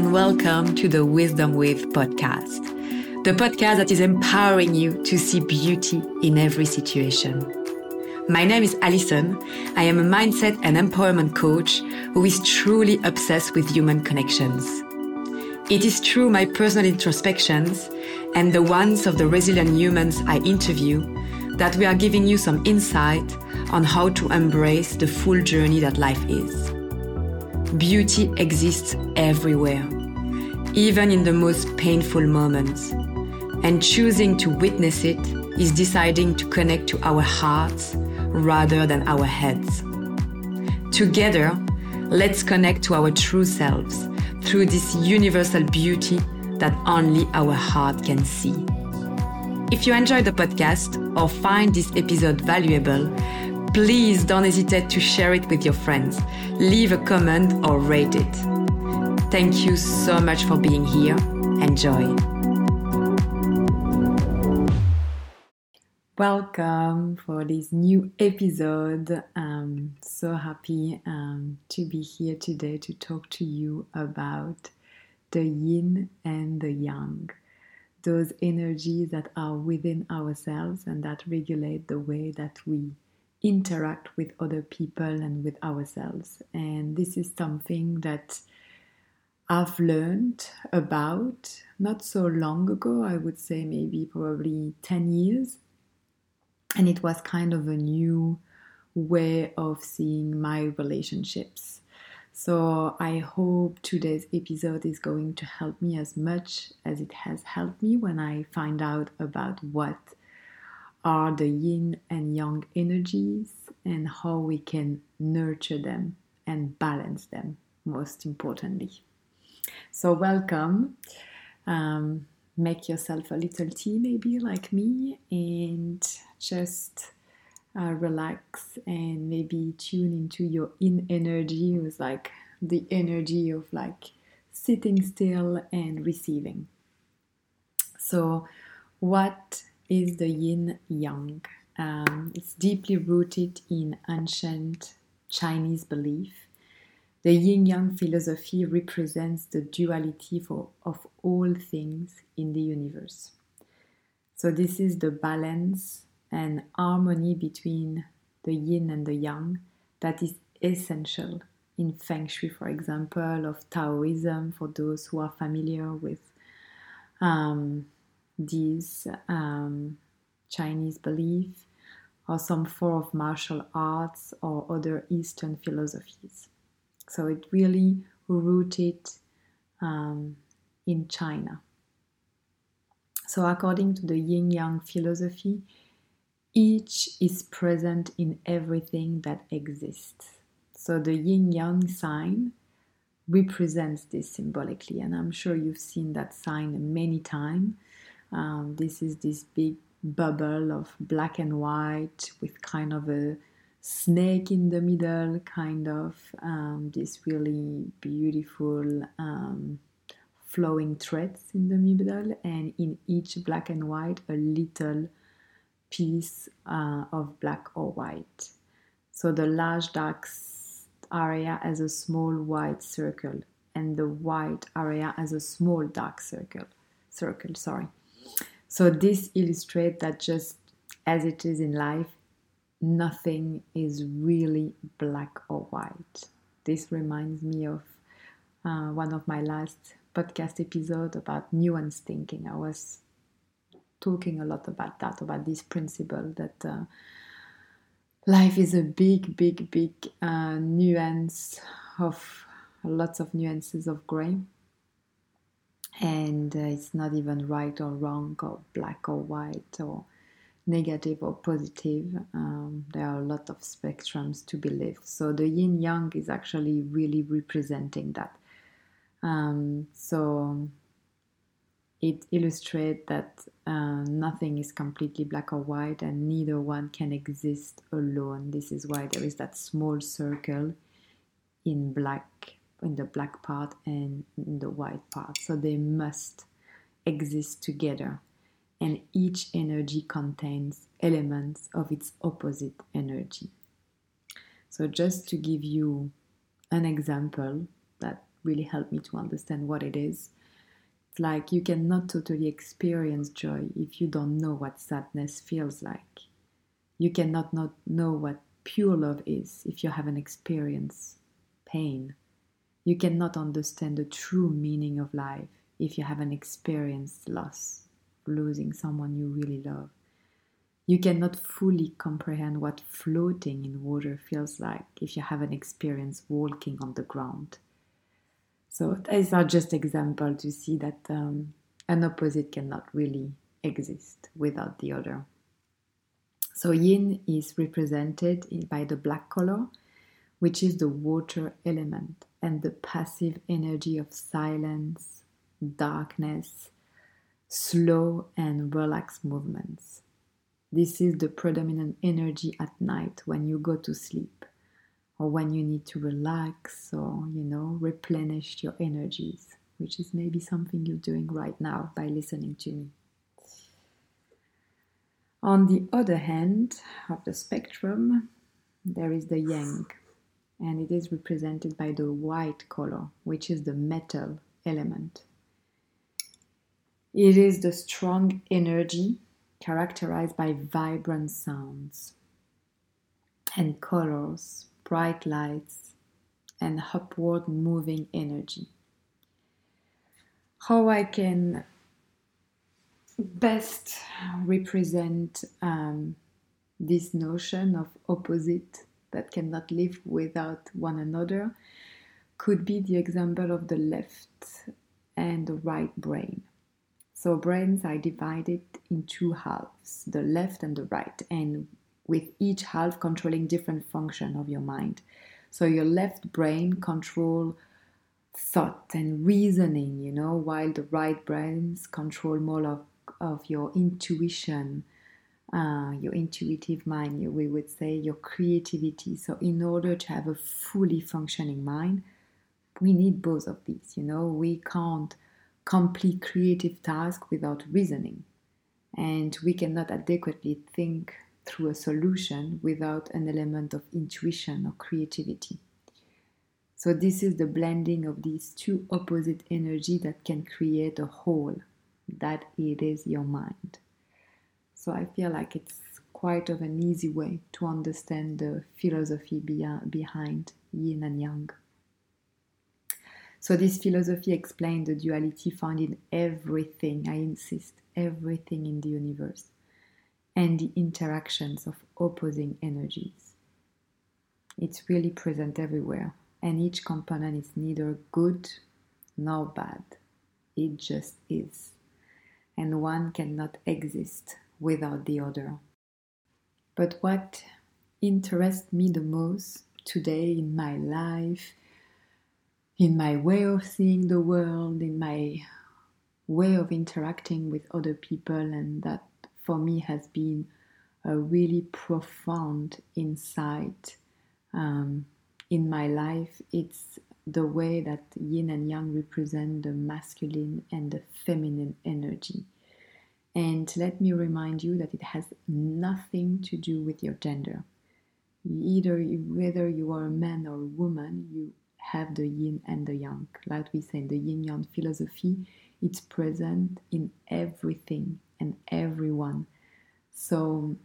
and welcome to the Wisdom With podcast, the podcast that is empowering you to see beauty in every situation. My name is Alison. I am a mindset and empowerment coach who is truly obsessed with human connections. It is through my personal introspections and the ones of the resilient humans I interview that we are giving you some insight on how to embrace the full journey that life is. Beauty exists everywhere, even in the most painful moments. And choosing to witness it is deciding to connect to our hearts rather than our heads. Together, let's connect to our true selves through this universal beauty that only our heart can see. If you enjoyed the podcast or find this episode valuable, please don't hesitate to share it with your friends. Leave a comment or rate it. Thank you so much for being here. Enjoy. Welcome for this new episode. I'm so happy um, to be here today to talk to you about the yin and the yang those energies that are within ourselves and that regulate the way that we interact with other people and with ourselves. And this is something that I've learned about not so long ago, I would say maybe probably 10 years. And it was kind of a new way of seeing my relationships so I hope today's episode is going to help me as much as it has helped me when I find out about what are the yin and yang energies and how we can nurture them and balance them, most importantly. So, welcome. Um, make yourself a little tea, maybe like me, and just uh, relax and maybe tune into your yin energy with like the energy of like sitting still and receiving. So, what is the yin yang? Um, it's deeply rooted in ancient Chinese belief. The yin yang philosophy represents the duality for, of all things in the universe. So, this is the balance and harmony between the yin and the yang that is essential in Feng Shui, for example, of Taoism, for those who are familiar with um, these um, Chinese beliefs, or some form of martial arts or other Eastern philosophies. So it really rooted um, in China. So, according to the yin yang philosophy, each is present in everything that exists. So the yin yang sign represents this symbolically, and I'm sure you've seen that sign many times. Um, this is this big bubble of black and white with kind of a snake in the middle, kind of um, this really beautiful um, flowing threads in the middle, and in each black and white, a little piece uh, of black or white. So the large dark area has a small white circle and the white area has a small dark circle. Circle, sorry. So this illustrates that just as it is in life, nothing is really black or white. This reminds me of uh, one of my last podcast episode about nuance thinking. I was talking a lot about that, about this principle that uh, life is a big, big, big uh, nuance of lots of nuances of gray. And uh, it's not even right or wrong or black or white or negative or positive. Um, there are a lot of spectrums to be lived. So the yin yang is actually really representing that. Um, so it illustrates that uh, nothing is completely black or white and neither one can exist alone. This is why there is that small circle in black, in the black part and in the white part. So they must exist together. And each energy contains elements of its opposite energy. So, just to give you an example that really helped me to understand what it is. It's like you cannot totally experience joy if you don't know what sadness feels like. You cannot not know what pure love is if you haven't experienced pain. You cannot understand the true meaning of life if you haven't experienced loss, losing someone you really love. You cannot fully comprehend what floating in water feels like if you haven't experienced walking on the ground. So these are just examples to see that um, an opposite cannot really exist without the other. So yin is represented by the black color, which is the water element and the passive energy of silence, darkness, slow and relaxed movements. This is the predominant energy at night when you go to sleep or when you need to relax or, you know, replenish your energies, which is maybe something you're doing right now by listening to me. On the other hand of the spectrum, there is the yang, and it is represented by the white color, which is the metal element. It is the strong energy characterized by vibrant sounds and colors, bright lights, and upward moving energy. How I can best represent um, this notion of opposite that cannot live without one another could be the example of the left and the right brain. So brains are divided in two halves, the left and the right, and with each half controlling different function of your mind. So your left brain control thought and reasoning, you know, while the right brains control more of, of your intuition, uh, your intuitive mind, we would say your creativity. So in order to have a fully functioning mind, we need both of these, you know, we can't complete creative task without reasoning. And we cannot adequately think through a solution without an element of intuition or creativity. So this is the blending of these two opposite energy that can create a whole. That it is your mind. So I feel like it's quite of an easy way to understand the philosophy behind yin and yang. So, this philosophy explains the duality found in everything, I insist, everything in the universe, and the interactions of opposing energies. It's really present everywhere, and each component is neither good nor bad. It just is. And one cannot exist without the other. But what interests me the most today in my life in my way of seeing the world, in my way of interacting with other people, and that for me has been a really profound insight um, in my life. It's the way that yin and yang represent the masculine and the feminine energy. And let me remind you that it has nothing to do with your gender. Either whether you are a man or a woman, you have the yin and the yang. Like we say, in the yin yang philosophy, it's present in everything and everyone. So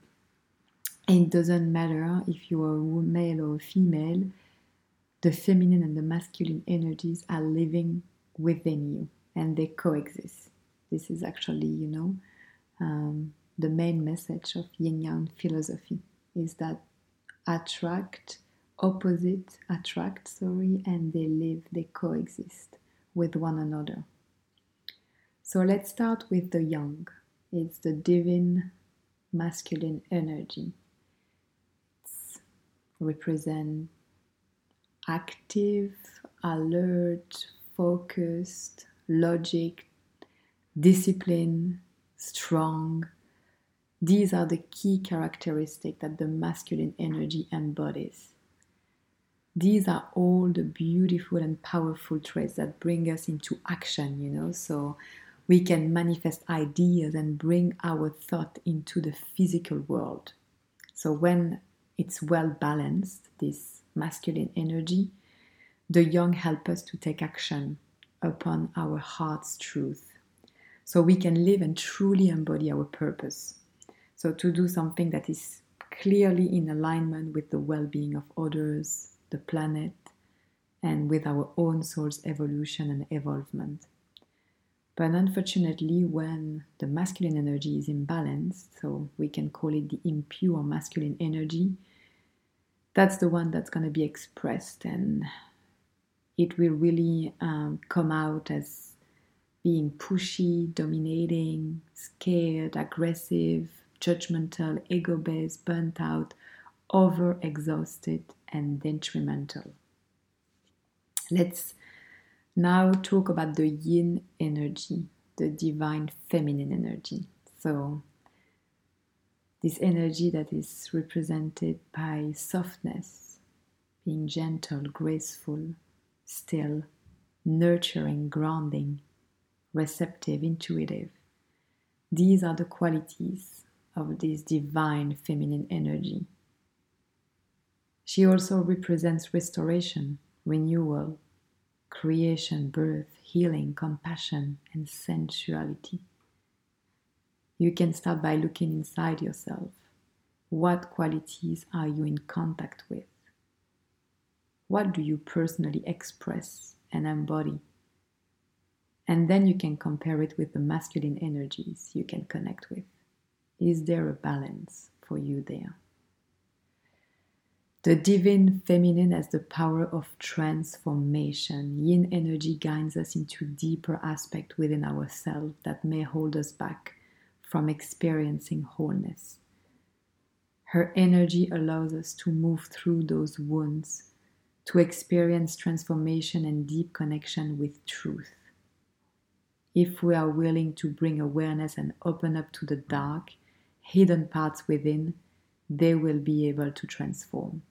it doesn't matter if you are a male or a female, the feminine and the masculine energies are living within you and they coexist. This is actually, you know, um, the main message of yin yang philosophy is that attract opposite attract, sorry, and they live, they coexist with one another. So let's start with the yang. It's the divine masculine energy. It's represent active, alert, focused, logic, discipline, strong. These are the key characteristics that the masculine energy embodies. These are all the beautiful and powerful traits that bring us into action, you know, so we can manifest ideas and bring our thought into the physical world. So when it's well balanced, this masculine energy, The yang help us to take action upon our heart's truth so we can live and truly embody our purpose. So, to do something that is clearly in alignment with the well being of others, the planet, and with our own soul's evolution and evolvement. But unfortunately, when the masculine energy is imbalanced, so we can call it the impure masculine energy, that's the one that's going to be expressed and it will really um, come out as being pushy, dominating, scared, aggressive, judgmental, ego based, burnt out, over exhausted, and detrimental. Let's now talk about the yin energy, the divine feminine energy. So, this energy that is represented by softness, being gentle, graceful, still, nurturing, grounding, receptive, intuitive. These are the qualities of this divine feminine energy. She also represents restoration, renewal, creation, birth, healing, compassion, and sensuality. You can start by looking inside yourself. What qualities are you in contact with? What do you personally express and embody? And then you can compare it with the masculine energies you can connect with. Is there a balance for you there? The divine feminine has the power of transformation. Yin energy guides us into deeper aspect within ourselves that may hold us back from experiencing wholeness. Her energy allows us to move through those wounds, to experience transformation and deep connection with truth. If we are willing to bring awareness and open up to the dark, hidden parts within, they will be able to transform.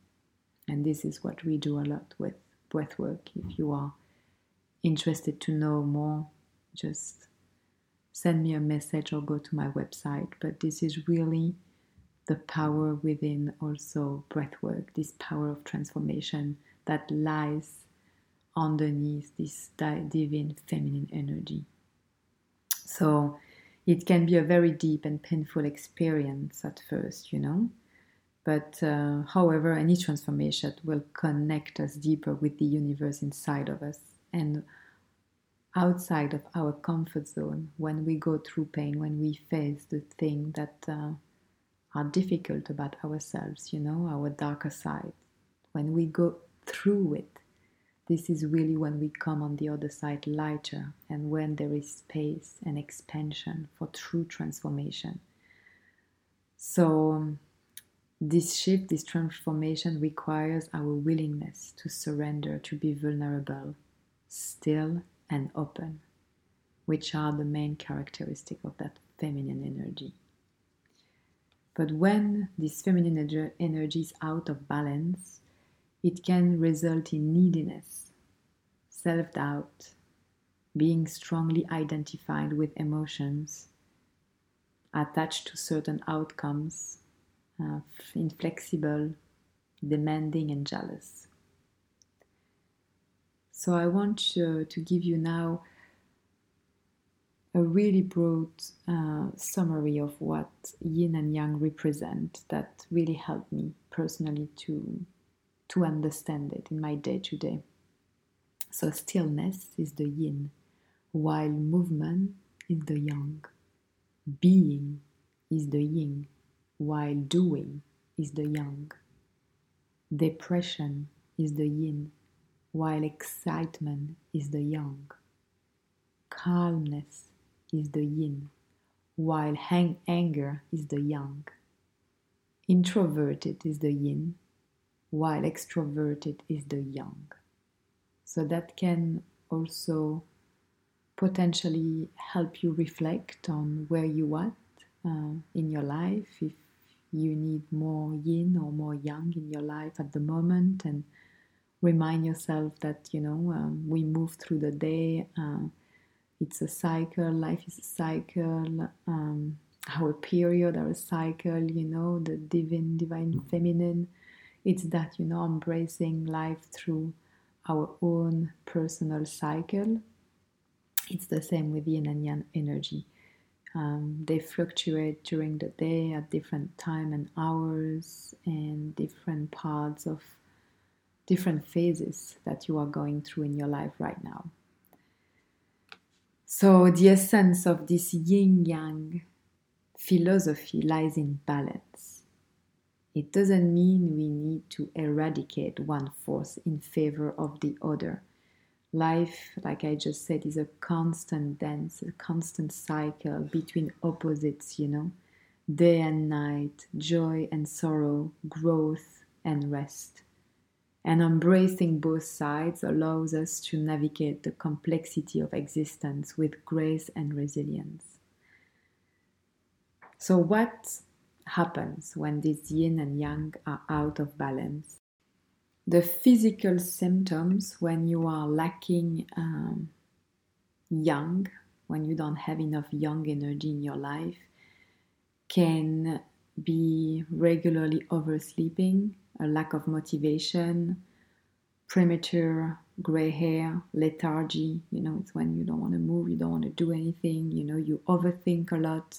And this is what we do a lot with breathwork. If you are interested to know more, just send me a message or go to my website. But this is really the power within also breathwork, this power of transformation that lies underneath this divine feminine energy. So it can be a very deep and painful experience at first, you know. But uh, however, any transformation will connect us deeper with the universe inside of us and outside of our comfort zone when we go through pain, when we face the things that uh, are difficult about ourselves, you know, our darker side. When we go through it, this is really when we come on the other side lighter and when there is space and expansion for true transformation. So, this shift, this transformation requires our willingness to surrender, to be vulnerable, still, and open, which are the main characteristic of that feminine energy. But when this feminine energy is out of balance, it can result in neediness, self doubt, being strongly identified with emotions, attached to certain outcomes, uh, inflexible, demanding, and jealous. So I want to, to give you now a really broad uh, summary of what yin and yang represent that really helped me personally to to understand it in my day to day. So stillness is the yin, while movement is the yang. Being is the yin, while doing is the yang. Depression is the yin, while excitement is the yang. Calmness is the yin, while hang- anger is the yang. Introverted is the yin, while extroverted is the yang. So that can also potentially help you reflect on where you are uh, in your life, if you need more yin or more yang in your life at the moment, and remind yourself that you know um, we move through the day. Uh, it's a cycle. Life is a cycle. Um, our period, our cycle. You know the divine, divine feminine. It's that you know embracing life through our own personal cycle. It's the same with yin and yang energy. Um, they fluctuate during the day at different time and hours and different parts of different phases that you are going through in your life right now. So, the essence of this yin yang philosophy lies in balance. It doesn't mean we need to eradicate one force in favor of the other. Life, like I just said, is a constant dance, a constant cycle between opposites, you know, day and night, joy and sorrow, growth and rest. And embracing both sides allows us to navigate the complexity of existence with grace and resilience. So, what happens when this yin and yang are out of balance. The physical symptoms when you are lacking um, yang, when you don't have enough yang energy in your life, can be regularly oversleeping, a lack of motivation, premature gray hair, lethargy. You know, it's when you don't want to move, you don't want to do anything, you know, you overthink a lot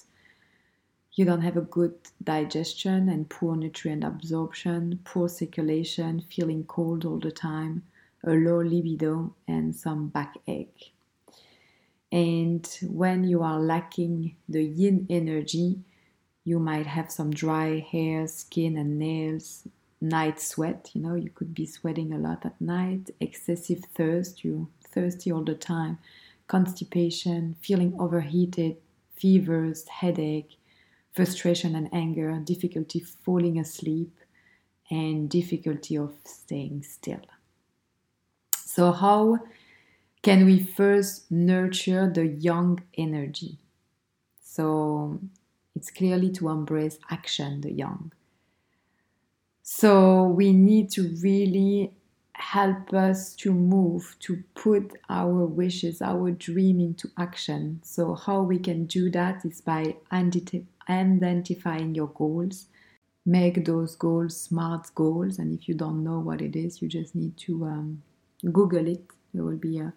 you don't have a good digestion and poor nutrient absorption, poor circulation, feeling cold all the time, a low libido, and some backache. And when you are lacking the yin energy, you might have some dry hair, skin, and nails, night sweat. You know, you could be sweating a lot at night, excessive thirst, you're thirsty all the time, constipation, feeling overheated, fevers, headache frustration and anger, difficulty falling asleep, and difficulty of staying still. So, how can we first nurture the yang energy? So, it's clearly to embrace action, the yang. So, we need to really help us to move, to put our wishes, our dream into action. So, how we can do that is by identifying your goals. Make those goals SMART goals, and if you don't know what it is, you just need to um, Google it. There will be a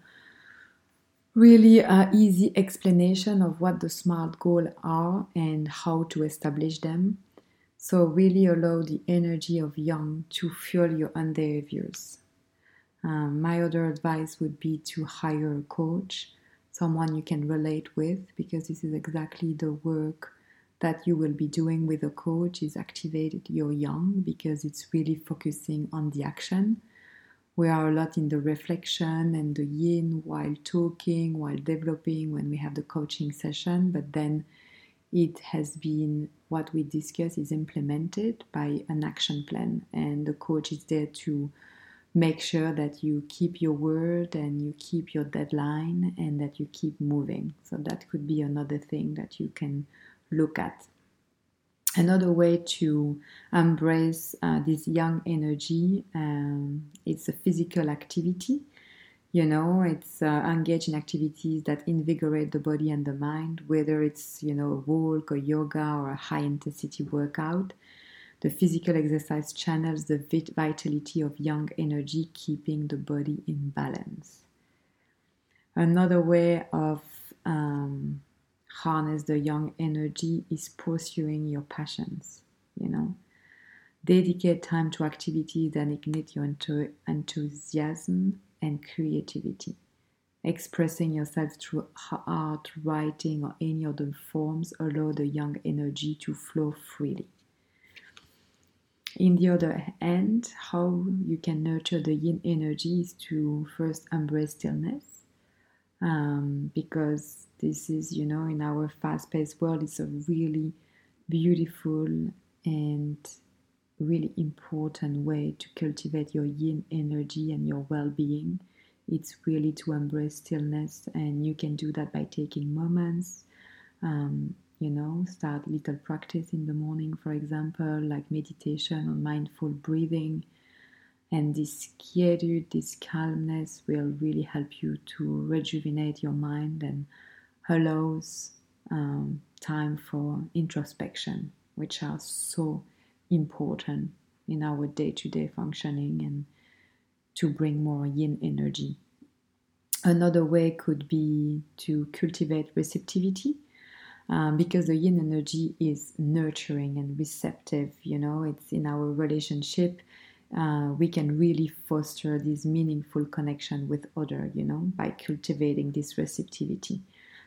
really uh, easy explanation of what the SMART goals are and how to establish them. So, really allow the energy of yang to fuel your endeavors. Um, my other advice would be to hire a coach, someone you can relate with, because this is exactly the work that you will be doing with a coach is activated your yang because it's really focusing on the action. We are a lot in the reflection and the yin while talking, while developing when we have the coaching session, but then it has been what we discuss is implemented by an action plan, and the coach is there to make sure that you keep your word and you keep your deadline and that you keep moving. So, that could be another thing that you can look at. Another way to embrace uh, this yang energy, um, it's a physical activity. You know, it's uh, engage in activities that invigorate the body and the mind, whether it's, you know, a walk or yoga or a high intensity workout. The physical exercise channels the vitality of yang energy, keeping the body in balance. Another way of um, harness the yang energy is pursuing your passions, you know. Dedicate time to activities that ignite your enthusiasm and creativity. Expressing yourself through art, writing, or any other forms allow the yang energy to flow freely. In the other hand, how you can nurture the yin energy is to first embrace stillness um, because this is, you know, in our fast paced world, it's a really beautiful and really important way to cultivate your yin energy and your well being. It's really to embrace stillness, and you can do that by taking moments. Um, you know, start little practice in the morning, for example, like meditation or mindful breathing and this quietude, this calmness will really help you to rejuvenate your mind and allows um, time for introspection, which are so important in our day to day functioning and to bring more yin energy. Another way could be to cultivate receptivity. Um, because the yin energy is nurturing and receptive, you know, it's in our relationship. Uh, we can really foster this meaningful connection with other, you know, by cultivating this receptivity.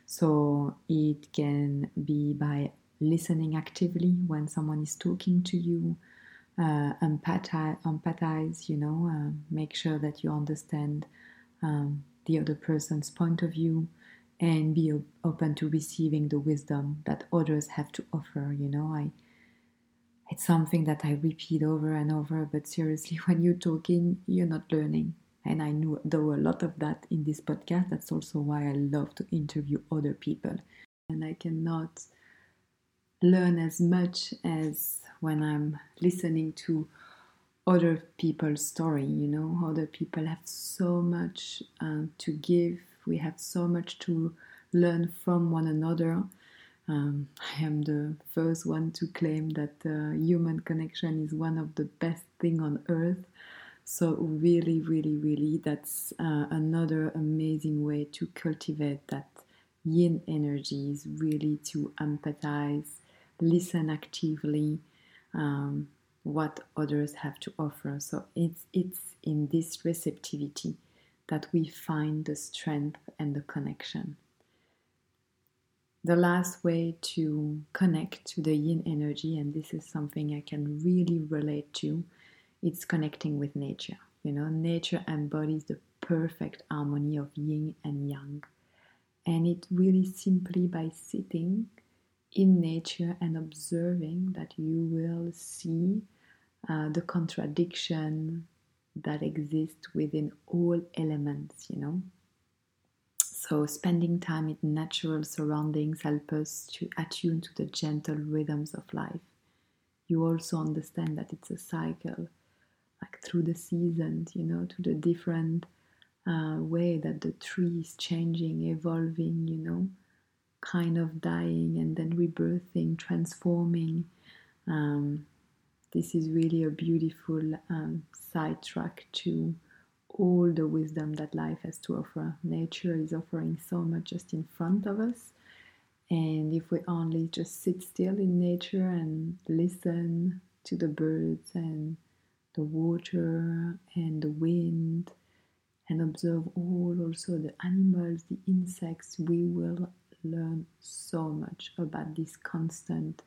So it can be by listening actively when someone is talking to you, uh, empathize, empathize, you know, uh, make sure that you understand um, the other person's point of view and be open to receiving the wisdom that others have to offer. You know, I it's something that I repeat over and over, but seriously, when you're talking, you're not learning. And I know there were a lot of that in this podcast. That's also why I love to interview other people. And I cannot learn as much as when I'm listening to other people's story. You know, other people have so much uh, to give. We have so much to learn from one another. Um, I am the first one to claim that uh, human connection is one of the best thing on earth. So really, really, really, that's uh, another amazing way to cultivate that yin energy is really to empathize, listen actively, um, what others have to offer. So it's it's in this receptivity that we find the strength and the connection. The last way to connect to the yin energy, and this is something I can really relate to, it's connecting with nature. You know, nature embodies the perfect harmony of yin and yang. And it really simply by sitting in nature and observing that you will see uh, the contradiction that exists within all elements, you know. So, spending time in natural surroundings help us to attune to the gentle rhythms of life. You also understand that it's a cycle, like through the seasons, you know, to the different uh, way that the tree is changing, evolving, you know, kind of dying and then rebirthing, transforming. Um, this is really a beautiful um, sidetrack to all the wisdom that life has to offer. Nature is offering so much just in front of us. And if we only just sit still in nature and listen to the birds and the water and the wind and observe all also the animals, the insects, we will learn so much about this constant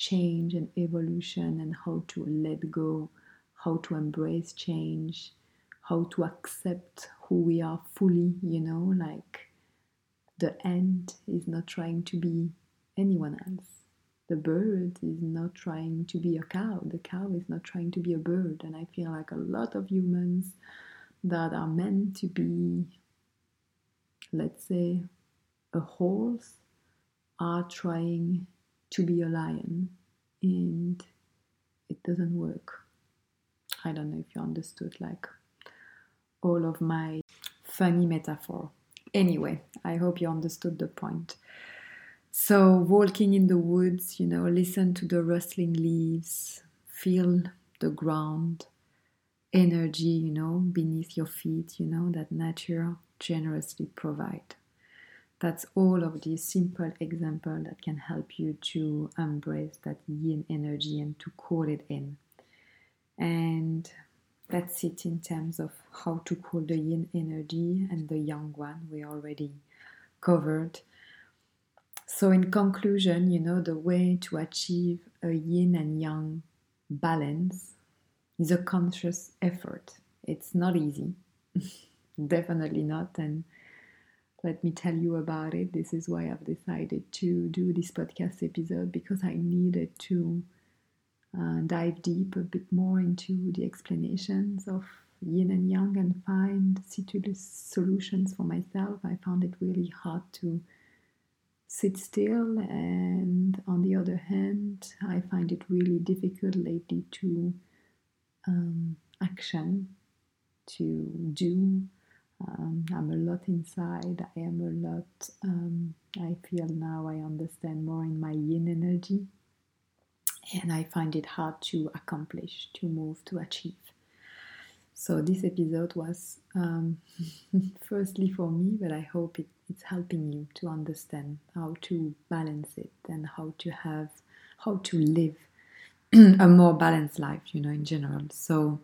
change and evolution and how to let go, how to embrace change, how to accept who we are fully, you know, like the ant is not trying to be anyone else. The bird is not trying to be a cow. The cow is not trying to be a bird. And I feel like a lot of humans that are meant to be, let's say, a horse are trying to be a lion and it doesn't work. I don't know if you understood like all of my funny metaphor. Anyway, I hope you understood the point. So, walking in the woods, you know, listen to the rustling leaves, feel the ground, energy, you know, beneath your feet, you know, that nature generously provide that's all of these simple examples that can help you to embrace that yin energy and to call it in. And that's it in terms of how to call the yin energy and the yang one we already covered. So, in conclusion, you know, the way to achieve a yin and yang balance is a conscious effort. It's not easy, definitely not. And let me tell you about it. This is why I've decided to do this podcast episode because I needed to uh, dive deep a bit more into the explanations of yin and yang and find solutions for myself. I found it really hard to sit still, and on the other hand, I find it really difficult lately to um, action, to do um, I'm a lot inside. I am a lot. Um, I feel now I understand more in my yin energy, and I find it hard to accomplish, to move, to achieve. So this episode was um, firstly for me, but I hope it, it's helping you to understand how to balance it and how to have how to live a more balanced life, you know, in general. So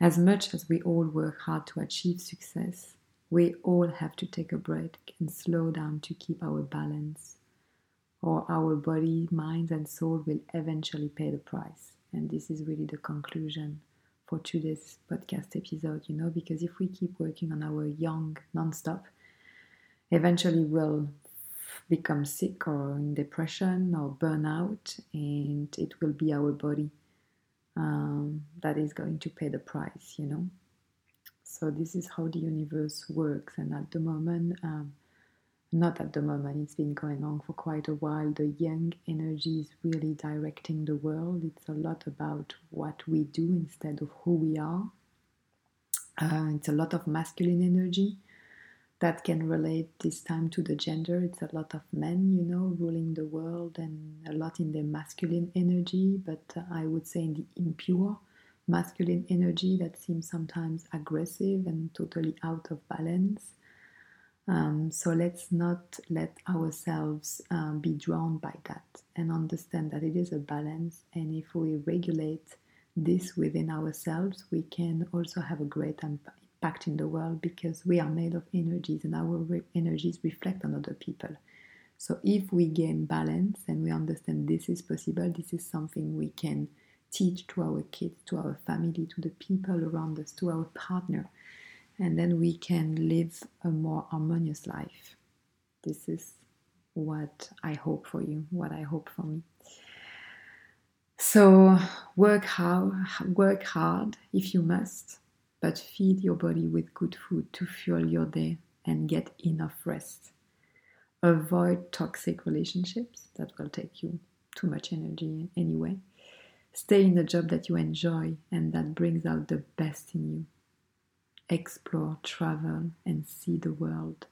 as much as we all work hard to achieve success, we all have to take a break and slow down to keep our balance, or our body, mind, and soul will eventually pay the price. And this is really the conclusion for today's podcast episode, you know, because if we keep working on our yang nonstop, eventually we'll become sick or in depression or burnout, and it will be our body um, that is going to pay the price, you know. So, this is how the universe works, and at the moment, um, not at the moment, it's been going on for quite a while. The yang energy is really directing the world. It's a lot about what we do instead of who we are. Uh, it's a lot of masculine energy that can relate this time to the gender. It's a lot of men, you know, ruling the world and a lot in the masculine energy, but uh, I would say in the impure masculine energy that seems sometimes aggressive and totally out of balance. Um, so let's not let ourselves um, be drawn by that and understand that it is a balance. And if we regulate this within ourselves, we can also have a great impact in the world because we are made of energies and our re- energies reflect on other people. So if we gain balance and we understand this is possible, this is something we can teach to our kids, to our family, to the people around us, to our partner and then we can live a more harmonious life. This is what I hope for you, what I hope for me. So work hard, work hard if you must, but feed your body with good food to fuel your day and get enough rest. Avoid toxic relationships that will take you too much energy anyway. Stay in a job that you enjoy and that brings out the best in you explore, travel, and see the world.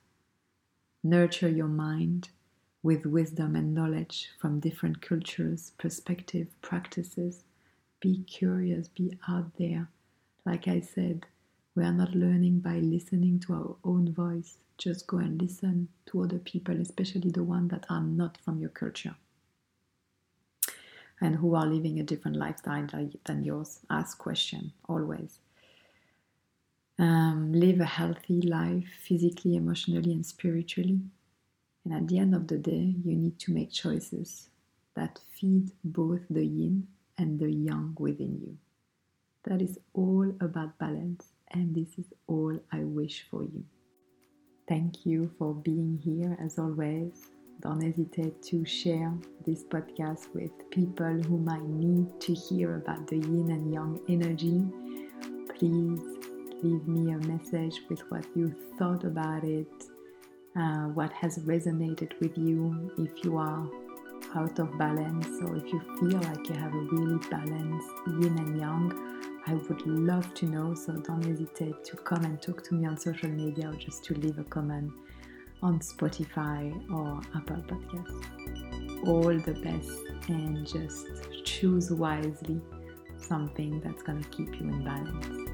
Nurture your mind with wisdom and knowledge from different cultures, perspectives, practices. Be curious, be out there. Like I said, we are not learning by listening to our own voice. Just go and listen to other people, especially the ones that are not from your culture and who are living a different lifestyle than yours. Ask questions always. Um, live a healthy life physically, emotionally, and spiritually. And at the end of the day, you need to make choices that feed both the yin and the yang within you. That is all about balance, and this is all I wish for you. Thank you for being here as always. Don't hesitate to share this podcast with people who might need to hear about the yin and yang energy. Please leave me a message with what you thought about it, uh, what has resonated with you, if you are out of balance or if you feel like you have a really balanced yin and yang. I would love to know, so don't hesitate to come and talk to me on social media or just to leave a comment on Spotify or Apple Podcasts. All the best and just choose wisely something that's going to keep you in balance.